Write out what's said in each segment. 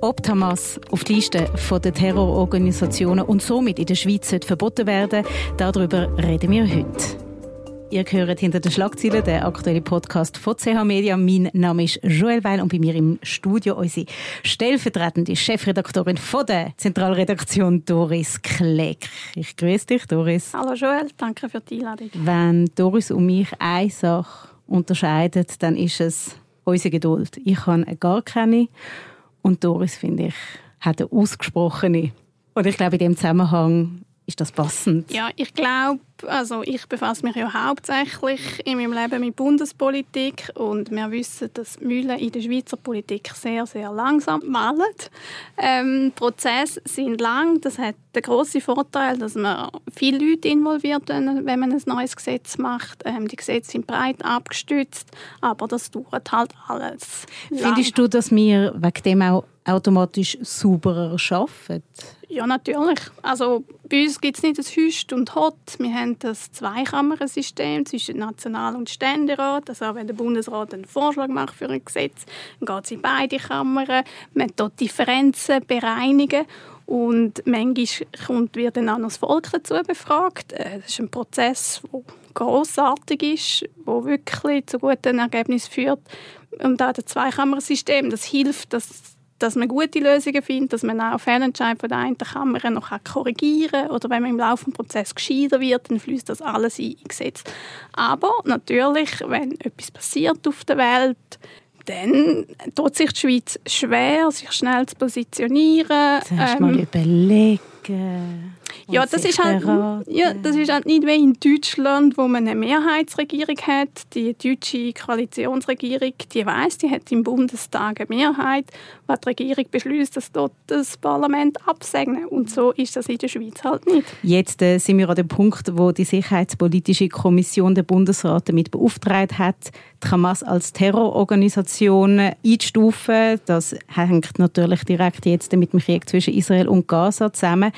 Ob die Hamas auf die Liste der Terrororganisationen und somit in der Schweiz verboten werden darüber reden wir heute. Ihr hört hinter den Schlagzeilen der aktuelle Podcast von CH Media. Mein Name ist Joel Weil und bei mir im Studio unsere stellvertretende Chefredaktorin von der Zentralredaktion Doris Kleck. Ich grüße dich, Doris. Hallo Joel, danke für die Einladung. Wenn Doris und mich eine Sache unterscheidet, dann ist es unsere Geduld. Ich habe gar keine und Doris, finde ich, hat eine ausgesprochene. Und ich glaube, in dem Zusammenhang ist das passend. Ja, ich glaube, also ich befasse mich ja hauptsächlich in meinem Leben mit Bundespolitik und wir wissen, dass Mühlen in der Schweizer Politik sehr, sehr langsam malen. Ähm, Prozesse sind lang. Das hat den grossen Vorteil, dass man viele Leute involviert, wenn man ein neues Gesetz macht. Ähm, die Gesetze sind breit abgestützt, aber das dauert halt alles. Lang. Findest du, dass wir wegen dem auch automatisch sauberer arbeiten? Ja, natürlich. Also bei uns gibt es nicht das Hüst und Hot. Wir haben das Zweikammersystem zwischen National- und Ständerat. Also wenn der Bundesrat einen Vorschlag macht für ein Gesetz, dann geht es in beide Kammern. Man dort Differenzen bereinigen. Und manchmal kommt, wird dann auch noch das Volk dazu befragt. Äh, das ist ein Prozess, der grossartig ist, der wirklich zu guten Ergebnissen führt. Und auch das Zweikammersystem, das hilft, dass dass man gute Lösungen findet, dass man auch Fehlentscheid von der einen Kammer noch korrigieren kann oder wenn man im laufenden Prozess gescheiter wird, dann fließt das alles in Gesetz. Aber natürlich, wenn etwas passiert auf der Welt, dann tut sich die Schweiz schwer, sich schnell zu positionieren. Zuerst ähm, mal überlegen ja, das ist, halt, ja, das ist halt nicht wie in Deutschland, wo man eine Mehrheitsregierung hat. Die deutsche Koalitionsregierung, die weiß, die hat im Bundestag eine Mehrheit. Was die Regierung beschließt, dass dort das Parlament absegnen. Und so ist das in der Schweiz halt nicht. Jetzt äh, sind wir an dem Punkt, wo die Sicherheitspolitische Kommission der Bundesrat damit beauftragt hat, die Hamas als Terrororganisation einzustufen. Das hängt natürlich direkt jetzt mit dem Krieg zwischen Israel und Gaza zusammen.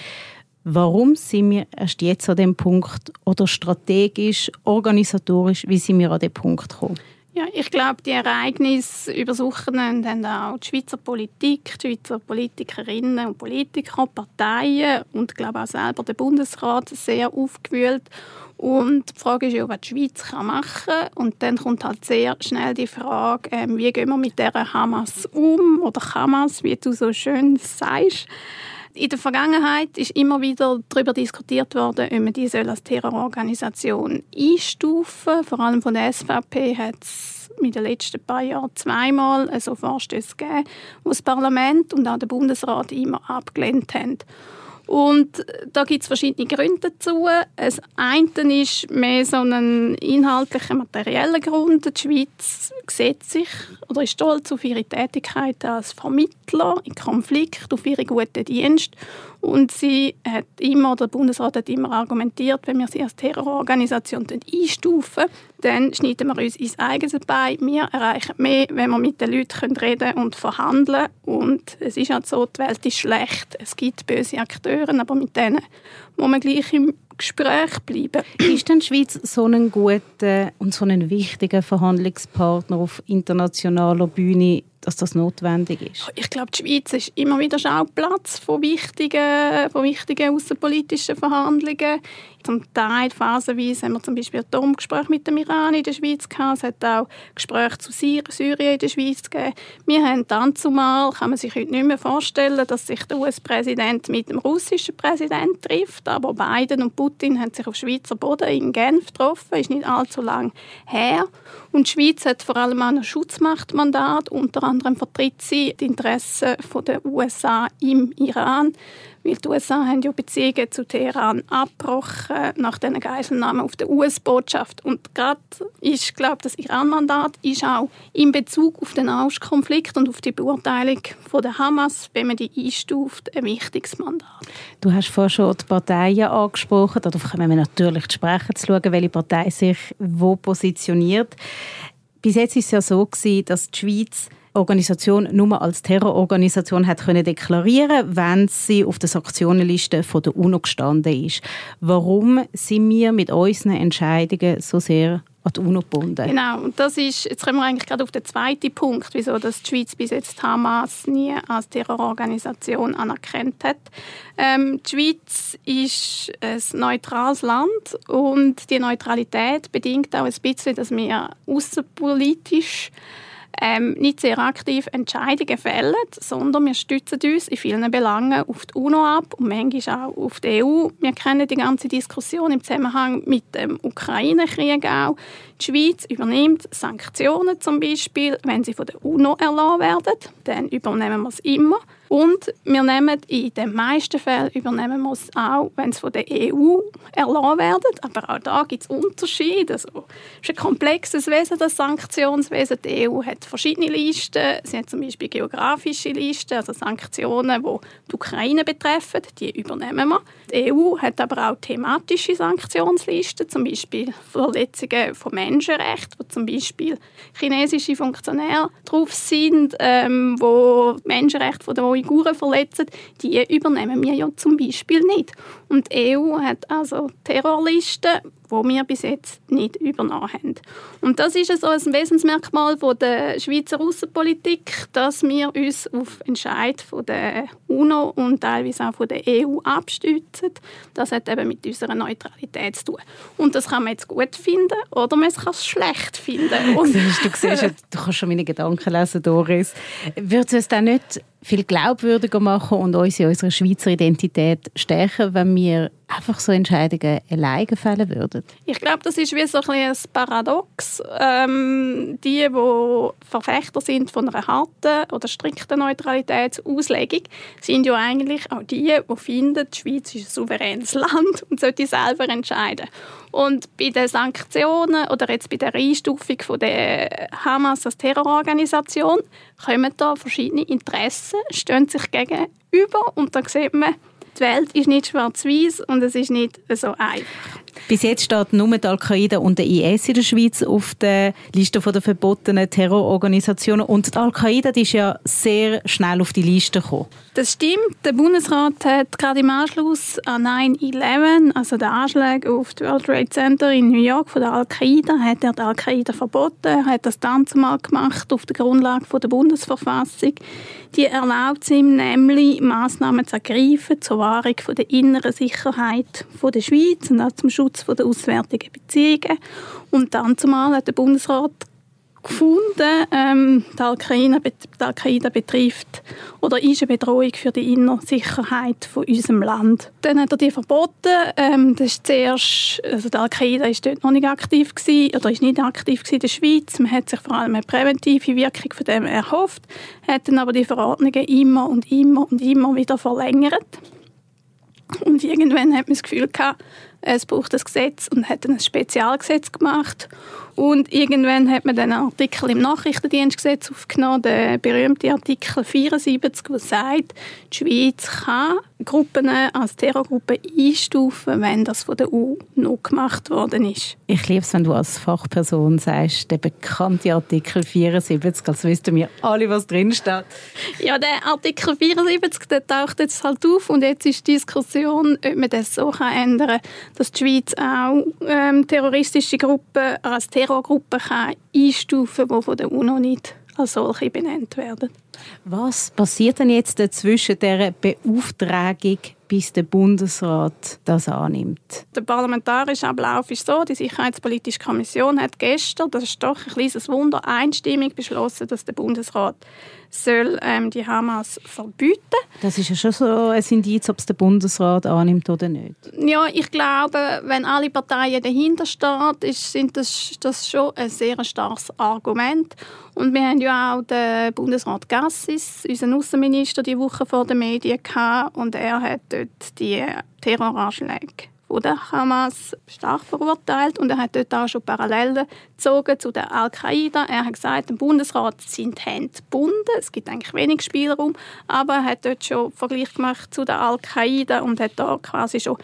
Warum sind wir erst jetzt an dem Punkt oder strategisch, organisatorisch, wie sind wir an den Punkt gekommen? Ja, ich glaube, die Ereignisse über das haben auch die Schweizer Politik, die Schweizer Politikerinnen und Politiker, Parteien und glaube auch selber der Bundesrat sehr aufgewühlt. Und die Frage ist ja, was die Schweiz machen kann. Und dann kommt halt sehr schnell die Frage, ähm, wie gehen wir mit der Hamas um oder Hamas, wie du so schön sagst. In der Vergangenheit ist immer wieder darüber diskutiert worden, ob man die als Terrororganisation einstufen soll. Vor allem von der SVP hat es in den letzten paar Jahren zweimal so Vorstöße gegeben, wo das Parlament und auch der Bundesrat immer abgelehnt haben. Und da gibt es verschiedene Gründe dazu. Das eine ist mehr so ein inhaltlicher, materieller Grund. Die Schweiz sieht sich oder ist stolz auf ihre Tätigkeit als Vermittler in Konflikt, auf ihre guten Dienste und sie hat immer, der Bundesrat hat immer argumentiert, wenn wir sie als Terrororganisation einstufen, dann schneiden wir uns ins eigene Bein. Wir erreichen mehr, wenn wir mit den Leuten reden und verhandeln Und es ist halt so, die Welt ist schlecht. Es gibt böse Akteure, aber mit denen muss man gleich im Gespräch bleiben. Ist denn die Schweiz so ein guter und so ein wichtiger Verhandlungspartner auf internationaler Bühne dass das notwendig ist? Ich glaube, die Schweiz ist immer wieder Schauplatz von wichtigen, von wichtigen außenpolitischen Verhandlungen. Zum Teil phasenweise haben wir zum Beispiel Atomgespräche mit dem Iran in der Schweiz gehabt. Es hat auch Gespräche zu Syrien in der Schweiz gegeben. Wir haben dann zumal, kann man sich heute nicht mehr vorstellen, dass sich der US-Präsident mit dem russischen Präsident trifft. Aber Biden und Putin haben sich auf Schweizer Boden in Genf getroffen. Ist nicht allzu lang her. Und die Schweiz hat vor allem auch ein Schutzmachtmandat, unter anderem vertritt sie die Interessen der USA im Iran. Weil die USA haben ja Beziehungen zu Teheran abgebrochen nach den Geiselnahmen auf der US-Botschaft. Und gerade ist, glaube das Iran-Mandat ist auch in Bezug auf den Nahostkonflikt und auf die Beurteilung von der Hamas, wenn man die einstuft, ein wichtiges Mandat. Du hast vorhin schon die Parteien angesprochen. Darauf kommen wir natürlich zu sprechen, zu schauen, welche Partei sich wo positioniert. Bis jetzt war es ja so, dass die Schweiz Organisation nur als Terrororganisation hat können deklarieren, wenn sie auf der Sanktionenliste der UNO gestanden ist. Warum sind wir mit unseren Entscheidungen so sehr an die UNO gebunden. Genau, und das ist, jetzt kommen wir eigentlich gerade auf den zweiten Punkt, wieso dass die Schweiz bis jetzt Hamas nie als Terrororganisation anerkannt hat. Ähm, die Schweiz ist ein neutrales Land und die Neutralität bedingt auch ein bisschen, dass wir außenpolitisch ähm, nicht sehr aktiv Entscheidungen fällen, sondern wir stützen uns in vielen Belangen auf die UNO ab und manchmal auch auf die EU. Wir kennen die ganze Diskussion im Zusammenhang mit dem Ukraine-Krieg auch. Die Schweiz übernimmt Sanktionen zum Beispiel, wenn sie von der UNO erlassen werden, dann übernehmen wir es immer. Und wir nehmen in den meisten Fällen übernehmen wir es auch, wenn es von der EU erlassen werden. Aber auch da gibt es Unterschiede. Also, es ist ein komplexes Wesen, das Sanktionswesen. Die EU hat verschiedene Listen. Sie hat zum Beispiel geografische Listen, also Sanktionen, die die Ukraine betreffen. Die übernehmen wir. Die EU hat aber auch thematische Sanktionslisten, zum Beispiel Verletzungen von Menschenrechten, wo zum Beispiel chinesische Funktionäre drauf sind, ähm, wo Menschenrechte von der Uiguren verletzen, die übernehmen wir ja zum Beispiel nicht. Und die EU hat also Terrorlisten, wo wir bis jetzt nicht übernommen haben. Und das ist so ein Wesensmerkmal von der Schweizer Außenpolitik, dass wir uns auf Entscheid von der UNO und teilweise auch von der EU abstützen. Das hat eben mit unserer Neutralität zu tun. Und das kann man jetzt gut finden oder man kann es schlecht finden. Und du siehst, du kannst schon meine Gedanken lesen, Doris. Würde es dann nicht viel glaubwürdiger machen und uns in unserer Schweizer Identität stärken, wenn wir einfach so Entscheidungen alleine fällen würden? Ich glaube, das ist wie so ein, ein Paradox. Ähm, die, die Verfechter sind von einer harten oder strikten Neutralitätsauslegung, sind ja eigentlich auch die, die finden, die Schweiz ist ein souveränes Land und sollte selber entscheiden. Und bei den Sanktionen oder jetzt bei der Einstufung von der Hamas als Terrororganisation kommen da verschiedene Interessen, stehen sich gegenüber und da sieht man, die Welt ist nicht schwarz-weiß und es ist nicht so einfach. Bis jetzt steht nur die Al-Qaida und der IS in der Schweiz auf der Liste der verbotenen Terrororganisationen. Und die Al-Qaida ist ja sehr schnell auf die Liste gekommen. Das stimmt. Der Bundesrat hat gerade im Anschluss an 9-11, also den Anschlag auf das World Trade Center in New York von der Al-Qaida, hat er die Al-Qaida verboten. Er hat das dann zumal gemacht auf der Grundlage der Bundesverfassung. Die erlaubt ihm nämlich, Massnahmen zu ergreifen zur Wahrung der inneren Sicherheit der Schweiz und auch zum Schutz der auswärtigen Beziehungen. Und dann zumal hat der Bundesrat gefunden, ähm, die Al-Qaida betrifft oder ist eine Bedrohung für die innere Sicherheit von unserem Land. Dann hat er die verboten. Ähm, das ist zuerst, also die Al-Qaida ist dort noch nicht aktiv gewesen, oder ist nicht aktiv in der Schweiz. Man hat sich vor allem eine präventive Wirkung von dem erhofft, hat dann aber die Verordnungen immer und immer und immer wieder verlängert. Und irgendwann hat man das Gefühl gehabt, es braucht ein Gesetz und hat ein Spezialgesetz gemacht. Und irgendwann hat man den Artikel im Nachrichtendienstgesetz aufgenommen, der berühmte Artikel 74, der sagt, die Schweiz kann Gruppen als Terrorgruppe einstufen, wenn das von der UNO gemacht worden ist. Ich liebe es, wenn du als Fachperson sagst, der bekannte Artikel 74, als wüssten wir alle, was drin steht. Ja, der Artikel 74, der taucht jetzt halt auf und jetzt ist die Diskussion, ob man das so ändern kann, dass die Schweiz auch ähm, terroristische Gruppen als Terrorgruppen kann einstufen kann, die von der UNO nicht als solche benannt werden. Was passiert denn jetzt zwischen der Beauftragung bis der Bundesrat das annimmt? Der parlamentarische Ablauf ist so, die Sicherheitspolitische Kommission hat gestern, das ist doch ein kleines Wunder, einstimmig beschlossen, dass der Bundesrat soll ähm, die Hamas verbieten. Das ist ja schon so ein Indiz, ob es der Bundesrat annimmt oder nicht. Ja, ich glaube, wenn alle Parteien dahinter stehen, ist sind das, das schon ein sehr starkes Argument. Und wir haben ja auch den Bundesrat Gassis, unseren Außenminister, die Woche vor den Medien gehabt, und er hat dort die Terroranschläge von der Hamas stark verurteilt. Und er hat dort auch schon Parallelen gezogen zu der Al-Qaida. Er hat gesagt, im Bundesrat sind Hände gebunden, es gibt eigentlich wenig Spielraum, aber er hat dort schon Vergleich gemacht zu der Al-Qaida und hat da quasi schon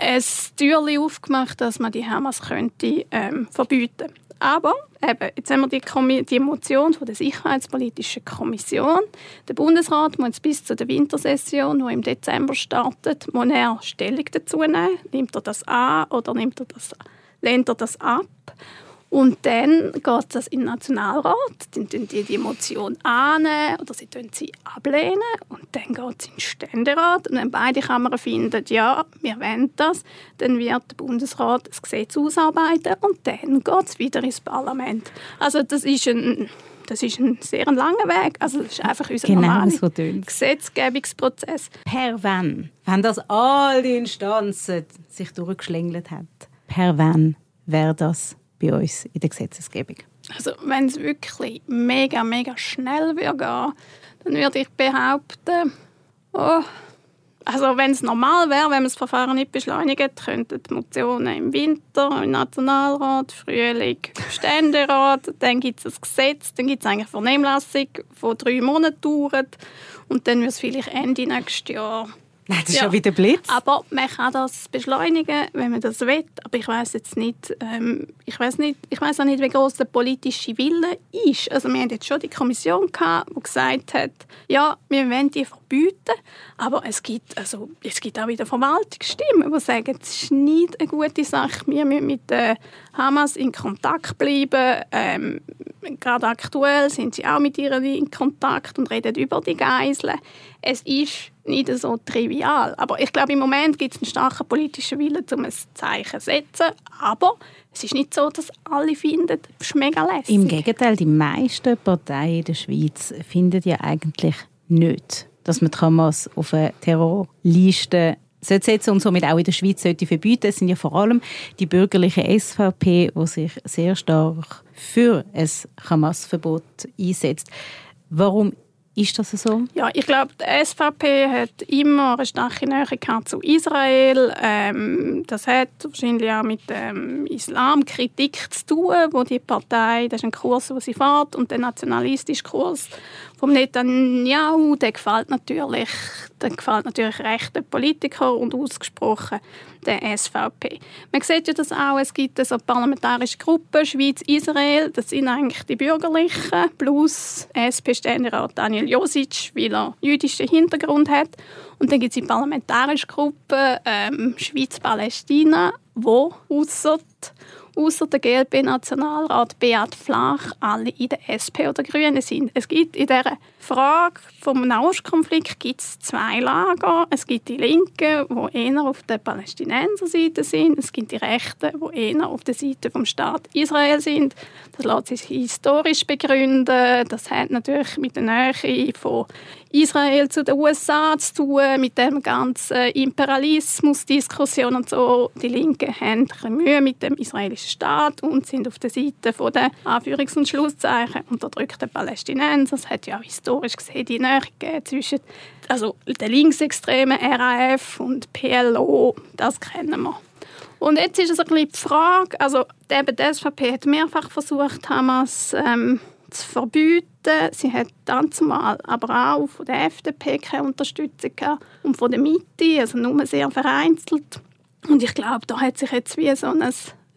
ein Türchen aufgemacht, dass man die Hamas könnte ähm, verbieten aber eben, jetzt haben wir die, die Motion von der Sicherheitspolitischen Kommission. Der Bundesrat muss bis zur Wintersession, die im Dezember startet, muss er Stellung dazu nehmen. Nimmt er das an oder nimmt er das, lehnt er das ab? Und dann geht das in den Nationalrat, dann tun die die Motion annehmen oder sie tun sie ablehnen und dann geht es in den Ständerat und wenn beide Kammern finden, ja, wir wollen das, dann wird der Bundesrat das Gesetz ausarbeiten und dann geht es wieder ins Parlament. Also das ist ein das ist ein sehr langer Weg. Also das ist einfach unser genau normaler so Gesetzgebungsprozess. Per wann? Wenn das all die Instanzen sich durchgeschlängelt hat, per wann wäre das bei uns in der Gesetzgebung? Also wenn es wirklich mega, mega schnell würde gehen, dann würde ich behaupten, oh, also wenn es normal wäre, wenn man das Verfahren nicht beschleunigt, könnten die Motionen im Winter, im Nationalrat, Frühling, Ständerat, dann gibt es ein Gesetz, dann gibt es eigentlich Vernehmlassung, die drei Monate dauert und dann wird es vielleicht Ende nächstes Jahr Nein, das ist ja. schon wieder Blitz. Aber man kann das beschleunigen, wenn man das will. Aber ich weiß jetzt nicht, ähm, ich weiß nicht, ich weiß auch nicht, wie groß der politische Wille ist. Also wir hatten jetzt schon die Kommission gehabt, die gesagt hat, ja, wir wollen die verbieten, aber es gibt, also, es gibt auch wieder Verwaltungsstimmen, die sagen, es ist nicht eine gute Sache. Wir müssen mit der Hamas in Kontakt bleiben. Ähm, gerade aktuell sind sie auch mit ihr in Kontakt und reden über die Geiseln. Es ist nicht so trivial. Aber ich glaube, im Moment gibt es einen starken politischen Willen, um ein Zeichen zu setzen. Aber es ist nicht so, dass alle finden, es ist mega lässig. Im Gegenteil, die meisten Parteien in der Schweiz finden ja eigentlich nicht, dass man Hamas auf eine Terrorliste setzen und somit auch in der Schweiz sollte verbieten. Es sind ja vor allem die bürgerliche SVP, die sich sehr stark für ein Hamas-Verbot einsetzt. Warum ist das so? Ja, ich glaube, die SVP hat immer eine starke Nähe zu Israel. Ähm, das hat wahrscheinlich auch mit dem Islamkritik zu tun, wo die Partei, das ist ein Kurs, den sie fährt, und der nationalistische Kurs vom Netanyahu, der gefällt natürlich, der gefällt natürlich rechten Politiker und ausgesprochen der SVP. Man sieht ja das auch, es gibt so parlamentarische Gruppen, Schweiz-Israel, das sind eigentlich die Bürgerlichen, plus SP-Ständerat Daniel Josic, weil er jüdischen Hintergrund hat. Und dann gibt es die parlamentarische Gruppe ähm, Schweiz-Palästina, wo außer außer der GLP-Nationalrat Beat Flach alle in der SP oder Grünen sind. Es gibt in dieser Frage vom Nahostkonflikt gibt es zwei Lager. Es gibt die Linken, die eher auf der Palästinenserseite sind. Es gibt die Rechten, die eher auf der Seite vom Staat Israel sind. Das lässt sich historisch begründen. Das hat natürlich mit der Nähe von Israel zu den USA zu tun, mit dem ganzen Imperialismus-Diskussion und so. Die Linken haben Mühe mit dem israelischen Staat und sind auf der Seite der Anführungs- und Schlusszeichen unterdrückten Palästinenser. Es hat ja historisch gesehen die Nähe zwischen also der linksextremen RAF und PLO. Das kennen wir. Und jetzt ist es ein bisschen die Frage, also die SVP hat mehrfach versucht, Hamas ähm, zu verbieten. Sie hat dann zumal aber auch von der FDP keine Unterstützung gehabt und von der Mitte, also nur sehr vereinzelt. Und ich glaube, da hat sich jetzt wie so ein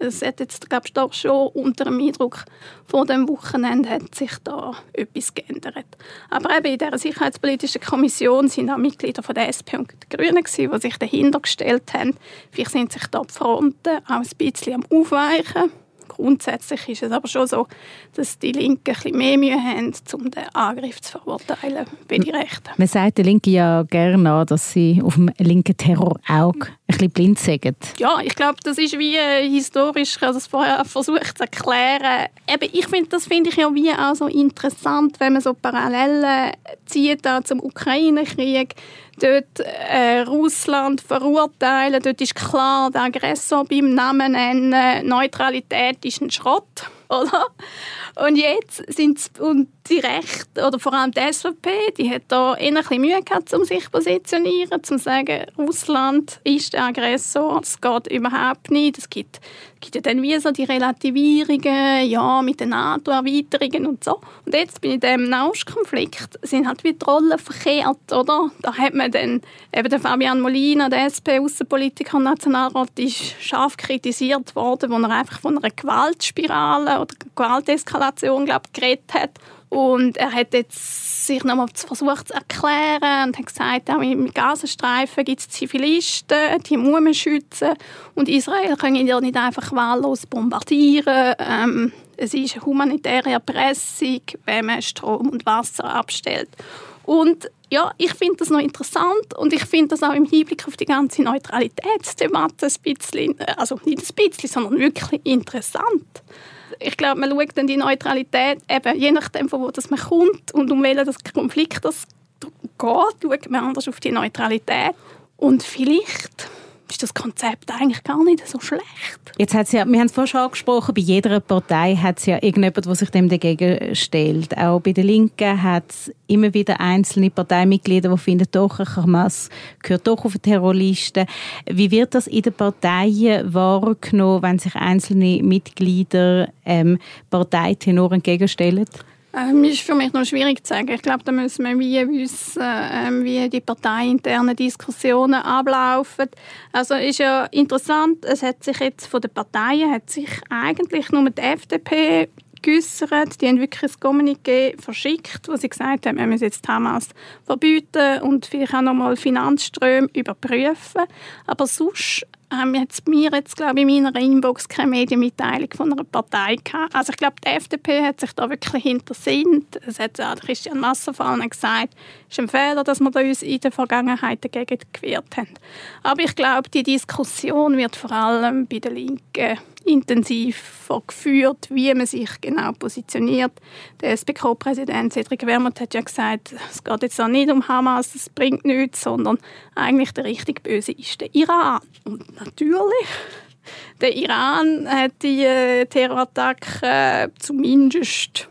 es hat jetzt, glaube ich, doch schon unter dem Eindruck von dem Wochenende hat sich da etwas geändert. Aber eben in dieser sicherheitspolitischen Kommission sind auch Mitglieder von der SP und der Grünen gewesen, die sich dahinter gestellt haben. Vielleicht sind sich da die Fronten auch ein bisschen am Aufweichen. Grundsätzlich ist es aber schon so, dass die Linken ein mehr Mühe haben, um den Angriff zu verurteilen bei den Rechten. Man sagt den Linken ja gerne an, dass sie auf dem linken Terrorauge ein bisschen blind sind. Ja, ich glaube, das ist wie äh, historisch, ich habe das vorher versucht zu erklären. Eben, ich finde, das finde ich ja wie auch so interessant, wenn man so Parallelen zieht zum Ukraine-Krieg dort äh, Russland verurteilen. Dort ist klar, der Aggressor beim Namen nennen. Neutralität ist ein Schrott. Oder? Und jetzt sind und die Rechte, oder vor allem die SVP, die hat da eher ein Mühe gehabt, um sich zu positionieren, um zu sagen, Russland ist der Aggressor, es geht überhaupt nicht. Es gibt, gibt ja dann wie so die Relativierungen, ja, mit den NATO-Erweiterungen und so. Und jetzt bei dem Nahostkonflikt sind halt wie die Rollen verkehrt, oder? Da hat man dann eben Fabian Molina, der SP-Außenpolitiker und Nationalrat, ist scharf kritisiert worden, wo er einfach von einer Gewaltspirale oder Gewalteskalation, glaube ich, geredet hat Und er hat jetzt sich nochmal versucht zu erklären und hat gesagt, auch im Gazastreifen gibt es Zivilisten, die muss man schützen. Und Israel kann ja nicht einfach wahllos bombardieren. Ähm, es ist eine humanitäre Erpressung, wenn man Strom und Wasser abstellt. Und ja, ich finde das noch interessant und ich finde das auch im Hinblick auf die ganze Neutralitätsdebatte ein bisschen, äh, also nicht ein bisschen, sondern wirklich interessant ich glaube, man schaut dann die Neutralität, eben, je nachdem, von wo das man kommt und um welchen Konflikt das geht, schaut man anders auf die Neutralität. Und vielleicht ist das Konzept eigentlich gar nicht so schlecht. Jetzt hat's ja, wir haben es vorhin schon angesprochen, bei jeder Partei hat es ja irgendjemand, der sich dem dagegen stellt. Auch bei den Linken hat es immer wieder einzelne Parteimitglieder, die finden, doch, Hamas gehört doch auf die Terrorliste. Wie wird das in den Parteien wahrgenommen, wenn sich einzelne Mitglieder ähm, Parteitenoren entgegenstellen? Ähm, ist für mich noch schwierig zu sagen. Ich glaube, da müssen wir wie wissen, ähm, wie die parteiinternen Diskussionen ablaufen. Also ist ja interessant, es hat sich jetzt von den Parteien hat sich eigentlich nur die FDP geäussert. Die haben wirklich ein Kommuniqué verschickt, wo sie gesagt haben, wir müssen jetzt Hamas verbieten und vielleicht auch nochmal Finanzströme überprüfen. Aber sonst haben jetzt mir jetzt glaube ich in meiner Inbox keine Medienmitteilung von einer Partei gehabt. Also ich glaube, die FDP hat sich da wirklich hintersinnt. Es hat auch Christian Massenfallen gesagt, es ist ein Fehler, dass wir uns in der Vergangenheit dagegen gewehrt haben. Aber ich glaube, die Diskussion wird vor allem bei den Linken intensiv geführt, wie man sich genau positioniert. Der SPK-Präsident Cedric Wermuth hat ja gesagt, es geht jetzt auch nicht um Hamas, es bringt nichts, sondern eigentlich der richtig Böse ist der Iran. Und natürlich, der Iran hat die äh, Terrorattacke äh, zumindest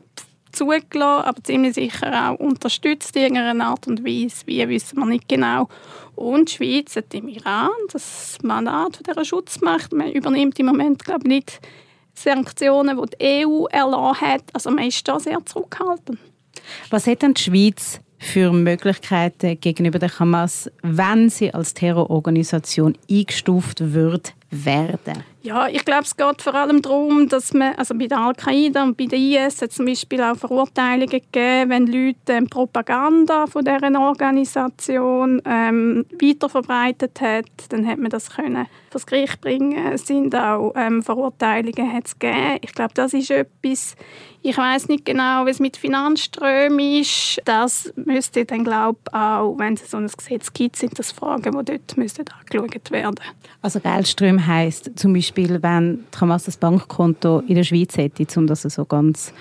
zugelassen, aber ziemlich sicher auch unterstützt in irgendeiner Art und Weise. Wie wissen wir nicht genau. Und die Schweiz hat im Iran das Mandat dieser Schutzmacht. Man übernimmt im Moment, glaube ich, nicht Sanktionen, die die EU erlassen hat. Also man ist da sehr zurückhaltend. Was hat denn die Schweiz für Möglichkeiten gegenüber der Hamas, wenn sie als Terrororganisation eingestuft wird, werden? Ja, ich glaube, es geht vor allem darum, dass man, also bei der Al-Qaida und bei der IS hat zum Beispiel auch Verurteilungen gegeben, wenn Leute ähm, Propaganda von deren Organisation ähm, weiterverbreitet hat, dann hat man das können das Gericht bringen. Es sind auch ähm, Verurteilungen hat's gegeben. Ich glaube, das ist etwas. Ich weiß nicht genau, wie es mit Finanzströmen ist. Das müsste dann glaube auch, wenn es so ein Gesetz gibt, sind das Fragen, die dort müssten angeschaut werden. Also Geldströme heißt zum Beispiel wenn die Hamas ein Bankkonto in der Schweiz hätte, um das so ganz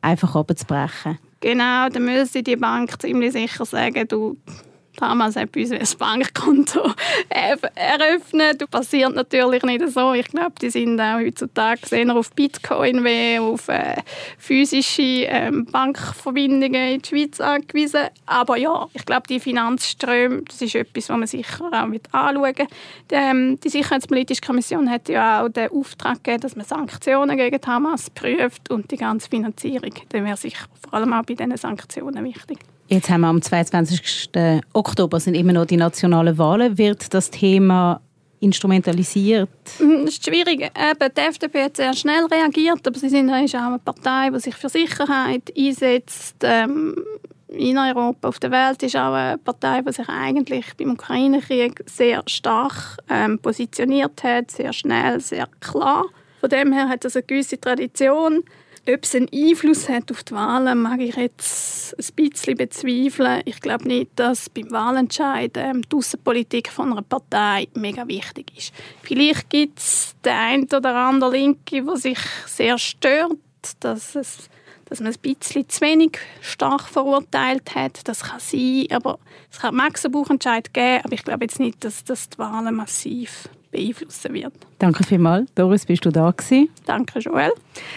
einfach abzubrechen? Genau, dann müsste die Bank ziemlich sicher sagen, du Damals hat bei uns ein Bankkonto eröffnet. Das passiert natürlich nicht so. Ich glaube, die sind auch heutzutage eher auf Bitcoin wie auf äh, physische ähm, Bankverbindungen in die Schweiz angewiesen. Aber ja, ich glaube, die Finanzströme, das ist etwas, was man sicher auch mit anschauen die, ähm, die Sicherheitspolitische Kommission hat ja auch den Auftrag gegeben, dass man Sanktionen gegen Hamas prüft und die ganze Finanzierung. Das wäre sicher vor allem auch bei diesen Sanktionen wichtig. Jetzt haben wir am 22. Oktober sind immer noch die nationalen Wahlen. Wird das Thema instrumentalisiert? Mm, das ist schwierig. Eben, die FDP hat sehr schnell reagiert, aber sie sind auch eine Partei, die sich für Sicherheit einsetzt. Ähm, in Europa, auf der Welt ist auch eine Partei, die sich eigentlich beim Ukraine-Krieg sehr stark ähm, positioniert hat, sehr schnell, sehr klar. Von dem her hat es eine gewisse Tradition. Ob es einen Einfluss hat auf die Wahlen, mag ich jetzt ein bisschen bezweifeln. Ich glaube nicht, dass beim Wahlentscheid ähm, die Außenpolitik von einer Partei mega wichtig ist. Vielleicht gibt es den einen oder anderen Linke, der sich sehr stört, dass, es, dass man ein bisschen zu wenig stark verurteilt hat. Das kann sein, aber es kann Max einen Buchentscheid geben, aber ich glaube jetzt nicht, dass das die Wahlen massiv beeinflussen wird. Danke vielmals. Doris, bist du da gewesen? Danke, Joel.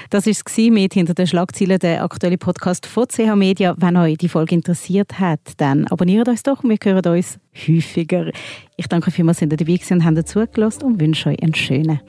Das war es mit «Hinter den Schlagzeilen», der aktuelle Podcast von CH Media. Wenn euch die Folge interessiert hat, dann abonniert uns doch und wir hören uns häufiger. Ich danke vielmals, dass ihr dabei gewesen und habt zugelassen und wünsche euch einen schönen